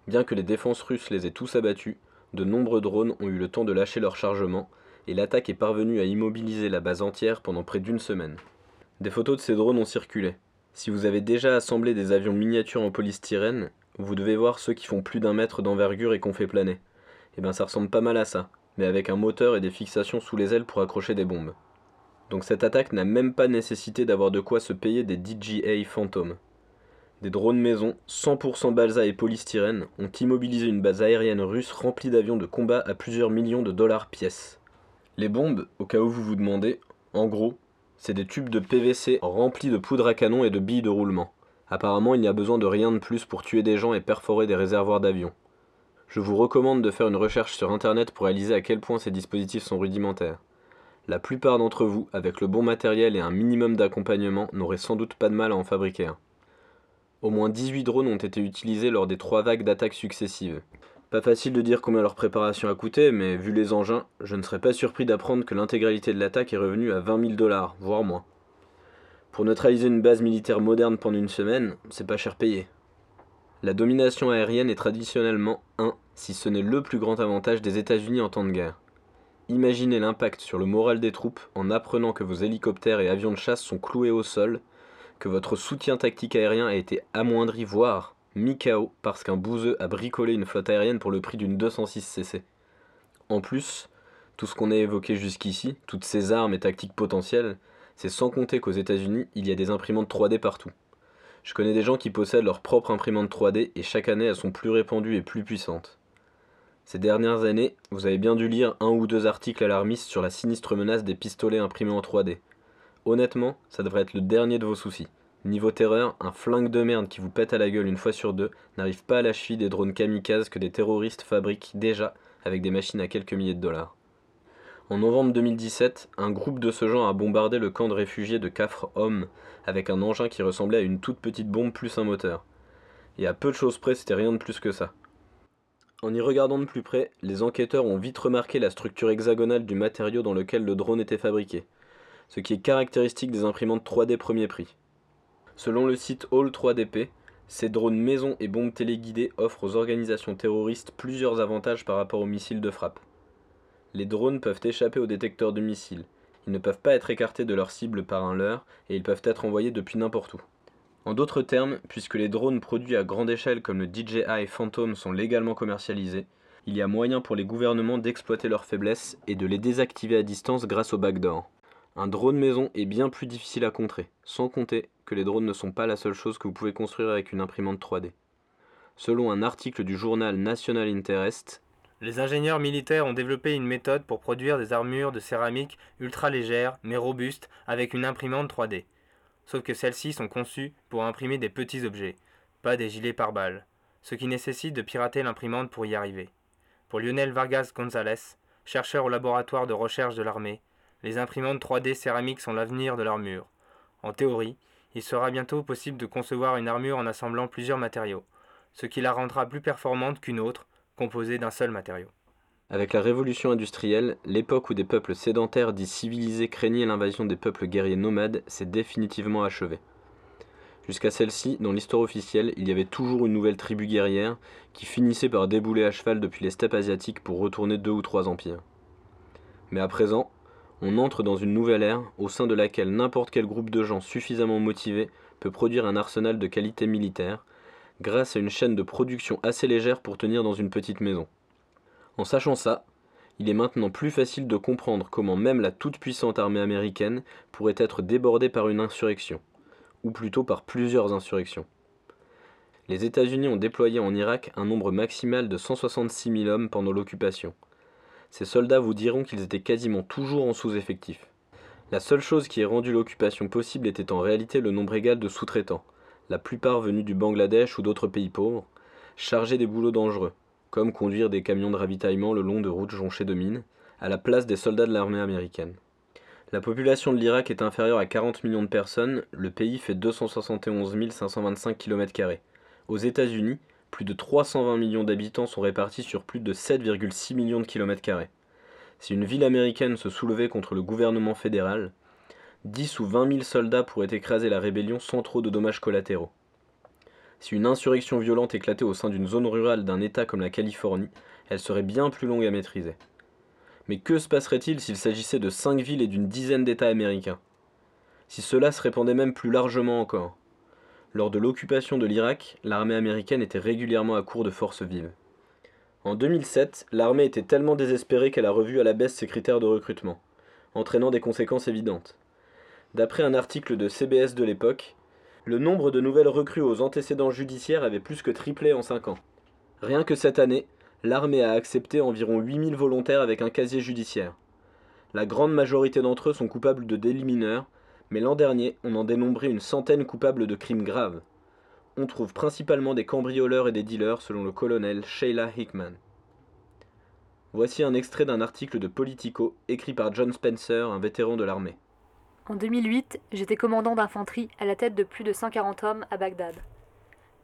Bien que les défenses russes les aient tous abattus, de nombreux drones ont eu le temps de lâcher leur chargement, et l'attaque est parvenue à immobiliser la base entière pendant près d'une semaine. Des photos de ces drones ont circulé. Si vous avez déjà assemblé des avions miniatures en polystyrène, vous devez voir ceux qui font plus d'un mètre d'envergure et qu'on fait planer. Et bien ça ressemble pas mal à ça, mais avec un moteur et des fixations sous les ailes pour accrocher des bombes. Donc cette attaque n'a même pas nécessité d'avoir de quoi se payer des DJA Phantom. Des drones maison, 100% balsa et polystyrène, ont immobilisé une base aérienne russe remplie d'avions de combat à plusieurs millions de dollars pièce. Les bombes, au cas où vous vous demandez, en gros, c'est des tubes de PVC remplis de poudre à canon et de billes de roulement. Apparemment, il n'y a besoin de rien de plus pour tuer des gens et perforer des réservoirs d'avions. Je vous recommande de faire une recherche sur internet pour réaliser à quel point ces dispositifs sont rudimentaires. La plupart d'entre vous, avec le bon matériel et un minimum d'accompagnement, n'auraient sans doute pas de mal à en fabriquer un. Au moins 18 drones ont été utilisés lors des trois vagues d'attaques successives. Pas facile de dire combien leur préparation a coûté, mais vu les engins, je ne serais pas surpris d'apprendre que l'intégralité de l'attaque est revenue à 20 000 dollars, voire moins. Pour neutraliser une base militaire moderne pendant une semaine, c'est pas cher payé. La domination aérienne est traditionnellement un, si ce n'est le plus grand avantage des États-Unis en temps de guerre. Imaginez l'impact sur le moral des troupes en apprenant que vos hélicoptères et avions de chasse sont cloués au sol, que votre soutien tactique aérien a été amoindri, voire mis KO parce qu'un bouseux a bricolé une flotte aérienne pour le prix d'une 206 cc. En plus, tout ce qu'on a évoqué jusqu'ici, toutes ces armes et tactiques potentielles, c'est sans compter qu'aux États-Unis, il y a des imprimantes 3D partout. Je connais des gens qui possèdent leur propre imprimante 3D et chaque année elles sont plus répandues et plus puissantes. Ces dernières années, vous avez bien dû lire un ou deux articles alarmistes sur la sinistre menace des pistolets imprimés en 3D. Honnêtement, ça devrait être le dernier de vos soucis. Niveau terreur, un flingue de merde qui vous pète à la gueule une fois sur deux n'arrive pas à la cheville des drones kamikazes que des terroristes fabriquent déjà avec des machines à quelques milliers de dollars. En novembre 2017, un groupe de ce genre a bombardé le camp de réfugiés de Kafr Homme avec un engin qui ressemblait à une toute petite bombe plus un moteur. Et à peu de choses près, c'était rien de plus que ça. En y regardant de plus près, les enquêteurs ont vite remarqué la structure hexagonale du matériau dans lequel le drone était fabriqué, ce qui est caractéristique des imprimantes 3D premier prix. Selon le site All 3DP, ces drones maison et bombes téléguidées offrent aux organisations terroristes plusieurs avantages par rapport aux missiles de frappe. Les drones peuvent échapper aux détecteurs de missiles, ils ne peuvent pas être écartés de leur cible par un leurre et ils peuvent être envoyés depuis n'importe où. En d'autres termes, puisque les drones produits à grande échelle comme le DJI Phantom sont légalement commercialisés, il y a moyen pour les gouvernements d'exploiter leurs faiblesses et de les désactiver à distance grâce au backdoor. Un drone maison est bien plus difficile à contrer, sans compter que les drones ne sont pas la seule chose que vous pouvez construire avec une imprimante 3D. Selon un article du journal National Interest, Les ingénieurs militaires ont développé une méthode pour produire des armures de céramique ultra légères mais robustes avec une imprimante 3D. Sauf que celles-ci sont conçues pour imprimer des petits objets, pas des gilets pare-balles, ce qui nécessite de pirater l'imprimante pour y arriver. Pour Lionel Vargas González, chercheur au laboratoire de recherche de l'armée, les imprimantes 3D céramiques sont l'avenir de l'armure. En théorie, il sera bientôt possible de concevoir une armure en assemblant plusieurs matériaux, ce qui la rendra plus performante qu'une autre, composée d'un seul matériau. Avec la révolution industrielle, l'époque où des peuples sédentaires dits civilisés craignaient l'invasion des peuples guerriers nomades s'est définitivement achevée. Jusqu'à celle-ci, dans l'histoire officielle, il y avait toujours une nouvelle tribu guerrière qui finissait par débouler à cheval depuis les steppes asiatiques pour retourner deux ou trois empires. Mais à présent, on entre dans une nouvelle ère au sein de laquelle n'importe quel groupe de gens suffisamment motivés peut produire un arsenal de qualité militaire grâce à une chaîne de production assez légère pour tenir dans une petite maison. En sachant ça, il est maintenant plus facile de comprendre comment même la toute-puissante armée américaine pourrait être débordée par une insurrection, ou plutôt par plusieurs insurrections. Les États-Unis ont déployé en Irak un nombre maximal de 166 000 hommes pendant l'occupation. Ces soldats vous diront qu'ils étaient quasiment toujours en sous-effectif. La seule chose qui ait rendu l'occupation possible était en réalité le nombre égal de sous-traitants, la plupart venus du Bangladesh ou d'autres pays pauvres, chargés des boulots dangereux, comme conduire des camions de ravitaillement le long de routes jonchées de mines, à la place des soldats de l'armée américaine. La population de l'Irak est inférieure à 40 millions de personnes, le pays fait 271 525 km. Aux États-Unis, plus de 320 millions d'habitants sont répartis sur plus de 7,6 millions de km. Si une ville américaine se soulevait contre le gouvernement fédéral, 10 ou 20 000 soldats pourraient écraser la rébellion sans trop de dommages collatéraux. Si une insurrection violente éclatait au sein d'une zone rurale d'un État comme la Californie, elle serait bien plus longue à maîtriser. Mais que se passerait-il s'il s'agissait de cinq villes et d'une dizaine d'États américains? Si cela se répandait même plus largement encore Lors de l'occupation de l'Irak, l'armée américaine était régulièrement à court de forces vives. En 2007, l'armée était tellement désespérée qu'elle a revu à la baisse ses critères de recrutement, entraînant des conséquences évidentes. D'après un article de CBS de l'époque, le nombre de nouvelles recrues aux antécédents judiciaires avait plus que triplé en 5 ans. Rien que cette année, l'armée a accepté environ 8000 volontaires avec un casier judiciaire. La grande majorité d'entre eux sont coupables de délits mineurs, mais l'an dernier, on en dénombrait une centaine coupables de crimes graves. On trouve principalement des cambrioleurs et des dealers selon le colonel Sheila Hickman. Voici un extrait d'un article de Politico écrit par John Spencer, un vétéran de l'armée. En 2008, j'étais commandant d'infanterie à la tête de plus de 140 hommes à Bagdad.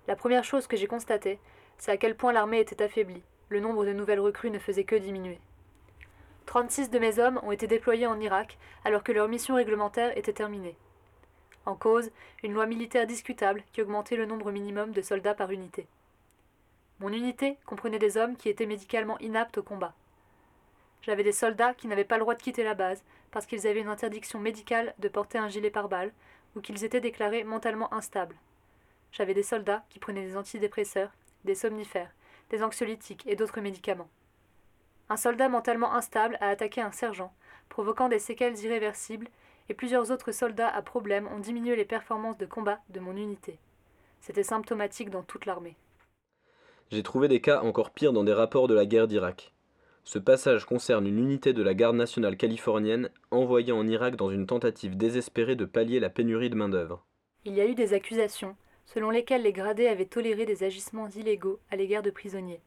La première chose que j'ai constatée, c'est à quel point l'armée était affaiblie. Le nombre de nouvelles recrues ne faisait que diminuer. 36 de mes hommes ont été déployés en Irak alors que leur mission réglementaire était terminée. En cause, une loi militaire discutable qui augmentait le nombre minimum de soldats par unité. Mon unité comprenait des hommes qui étaient médicalement inaptes au combat. J'avais des soldats qui n'avaient pas le droit de quitter la base parce qu'ils avaient une interdiction médicale de porter un gilet pare-balles ou qu'ils étaient déclarés mentalement instables. J'avais des soldats qui prenaient des antidépresseurs, des somnifères, des anxiolytiques et d'autres médicaments. Un soldat mentalement instable a attaqué un sergent, provoquant des séquelles irréversibles, et plusieurs autres soldats à problème ont diminué les performances de combat de mon unité. C'était symptomatique dans toute l'armée. J'ai trouvé des cas encore pires dans des rapports de la guerre d'Irak. Ce passage concerne une unité de la garde nationale californienne envoyée en Irak dans une tentative désespérée de pallier la pénurie de main-d'œuvre. Il y a eu des accusations selon lesquelles les gradés avaient toléré des agissements illégaux à l'égard de prisonniers.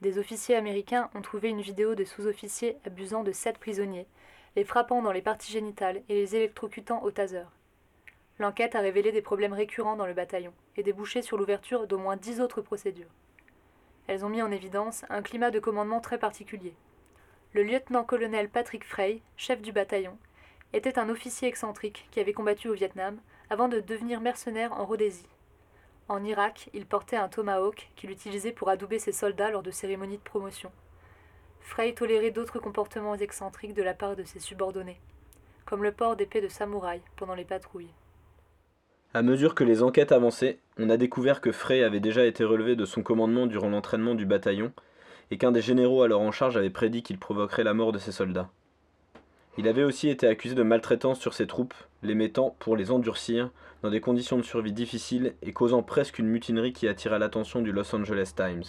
Des officiers américains ont trouvé une vidéo de sous-officiers abusant de sept prisonniers, les frappant dans les parties génitales et les électrocutant au taser. L'enquête a révélé des problèmes récurrents dans le bataillon et débouché sur l'ouverture d'au moins dix autres procédures. Elles ont mis en évidence un climat de commandement très particulier. Le lieutenant-colonel Patrick Frey, chef du bataillon, était un officier excentrique qui avait combattu au Vietnam avant de devenir mercenaire en Rhodésie. En Irak, il portait un tomahawk qu'il utilisait pour adouber ses soldats lors de cérémonies de promotion. Frey tolérait d'autres comportements excentriques de la part de ses subordonnés, comme le port d'épée de samouraï pendant les patrouilles. À mesure que les enquêtes avançaient, on a découvert que Frey avait déjà été relevé de son commandement durant l'entraînement du bataillon et qu'un des généraux alors en charge avait prédit qu'il provoquerait la mort de ses soldats. Il avait aussi été accusé de maltraitance sur ses troupes, les mettant, pour les endurcir, dans des conditions de survie difficiles et causant presque une mutinerie qui attira l'attention du Los Angeles Times.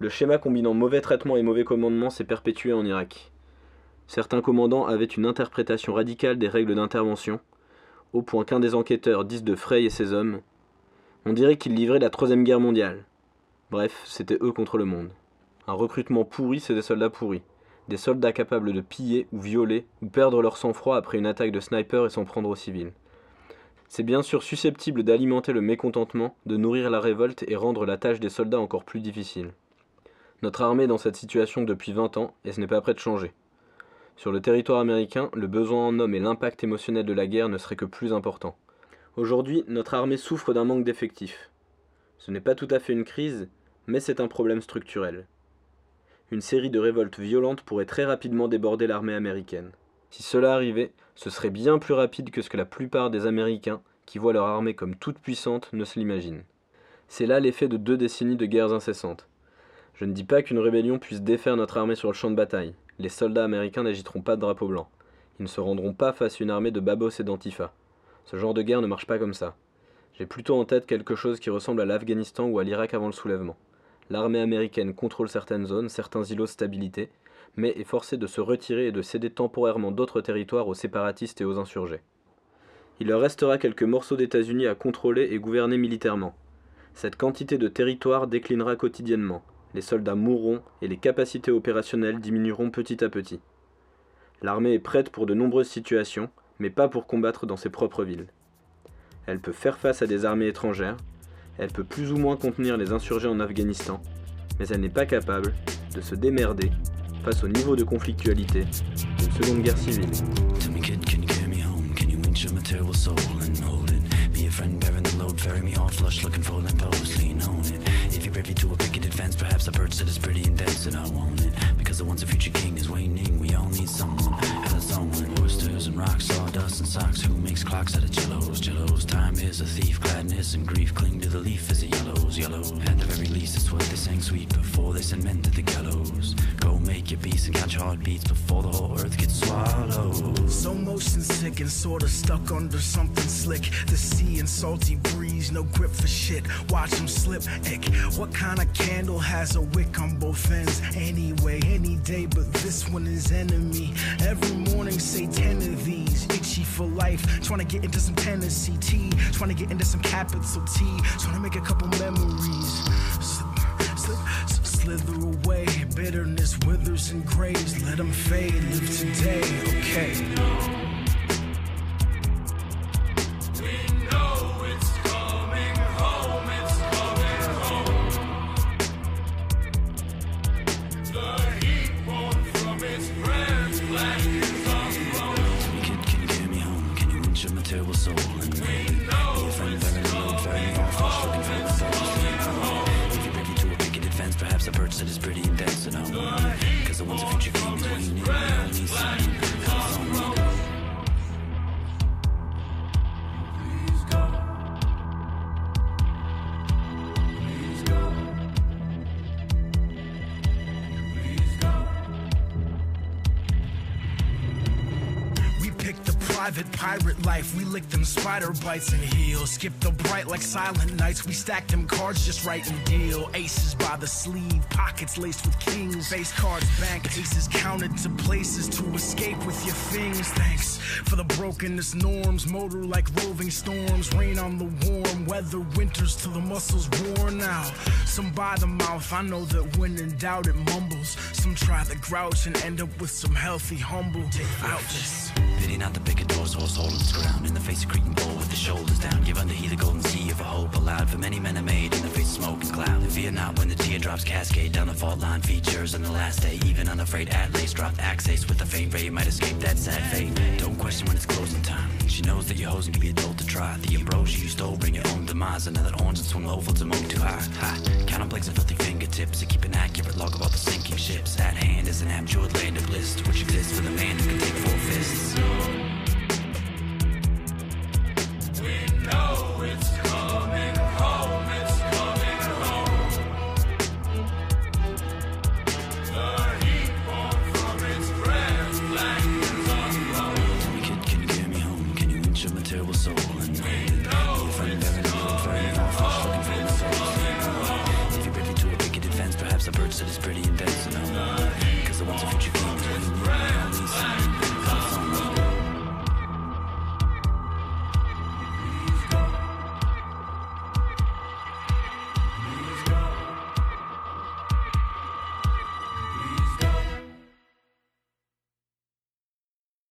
Le schéma combinant mauvais traitement et mauvais commandement s'est perpétué en Irak. Certains commandants avaient une interprétation radicale des règles d'intervention, au point qu'un des enquêteurs dise de Frey et ses hommes On dirait qu'ils livraient la Troisième Guerre mondiale. Bref, c'était eux contre le monde. Un recrutement pourri, c'est des soldats pourris. Des soldats capables de piller ou violer ou perdre leur sang-froid après une attaque de sniper et s'en prendre aux civils. C'est bien sûr susceptible d'alimenter le mécontentement, de nourrir la révolte et rendre la tâche des soldats encore plus difficile. Notre armée est dans cette situation depuis 20 ans et ce n'est pas prêt de changer. Sur le territoire américain, le besoin en hommes et l'impact émotionnel de la guerre ne seraient que plus importants. Aujourd'hui, notre armée souffre d'un manque d'effectifs. Ce n'est pas tout à fait une crise, mais c'est un problème structurel. Une série de révoltes violentes pourrait très rapidement déborder l'armée américaine. Si cela arrivait, ce serait bien plus rapide que ce que la plupart des Américains, qui voient leur armée comme toute puissante, ne se l'imaginent. C'est là l'effet de deux décennies de guerres incessantes. Je ne dis pas qu'une rébellion puisse défaire notre armée sur le champ de bataille. Les soldats américains n'agiteront pas de drapeau blanc. Ils ne se rendront pas face à une armée de babos et d'antifa. Ce genre de guerre ne marche pas comme ça. J'ai plutôt en tête quelque chose qui ressemble à l'Afghanistan ou à l'Irak avant le soulèvement. L'armée américaine contrôle certaines zones, certains îlots de stabilité, mais est forcée de se retirer et de céder temporairement d'autres territoires aux séparatistes et aux insurgés. Il leur restera quelques morceaux d'États-Unis à contrôler et gouverner militairement. Cette quantité de territoire déclinera quotidiennement, les soldats mourront et les capacités opérationnelles diminueront petit à petit. L'armée est prête pour de nombreuses situations, mais pas pour combattre dans ses propres villes. Elle peut faire face à des armées étrangères, elle peut plus ou moins contenir les insurgés en Afghanistan, mais elle n'est pas capable de se démerder face au niveau de conflictualité d'une seconde guerre civile. The birds heard that it's pretty intense and I want it. Because the once a future king is waning, we all need someone. And a someone, oysters and rocks, sawdust and socks. Who makes clocks out of jellos? Jellos, time is a thief, gladness and grief cling to the leaf as it yellows, yellow. At the very least, it's what they sang sweet before they send men to the gallows. Go make your peace and your heartbeats before the whole earth gets swallowed. So motion sick and sorta stuck under something slick. The sea and salty breeze, no grip for shit. Watch them slip. Ick. What kind of candle has a wick on both ends? Anyway, any day, but this one is enemy. Every morning, say ten of these. Itchy for life. Trying to get into some Tennessee tea. Trying to get into some capital T. Trying to make a couple memories. Slip, slip, slither away. Bitterness withers and grays. Let them fade. Live today, okay. Cause the ones that future your when you need pirate life. We lick them spider bites and heels. Skip the bright like silent nights. We stack them cards just right and deal. Aces by the sleeve, pockets laced with kings. Face cards, bank aces counted to places to escape with your things. Thanks for the brokenness norms. Motor like roving storms. Rain on the warm weather. Winters till the muscles worn out. Some by the mouth. I know that when in doubt it mumbles. Some try the grouch and end up with some healthy humble. Ouch. Pity not the picadors, horse holding its ground. In the face of creaking bull with the shoulders down. Give unto he the golden sea of a hope allowed For many men are made in the face of smoke and cloud. And fear not when the teardrops cascade down the fault line. Features on the last day, even unafraid at Atlas dropped axes with a faint ray Might escape that sad fate. Don't question when it's closing time. She knows that your hosing can be a told to try. The ambrosia you stole, bring your own demise. Another orange that swung low, floats a too high. Ha. Count on plagues and filthy fingertips To keep an accurate log of all the sinking ships. At hand is an abjured land of bliss Which exists for the man who can take four fists soon. We know.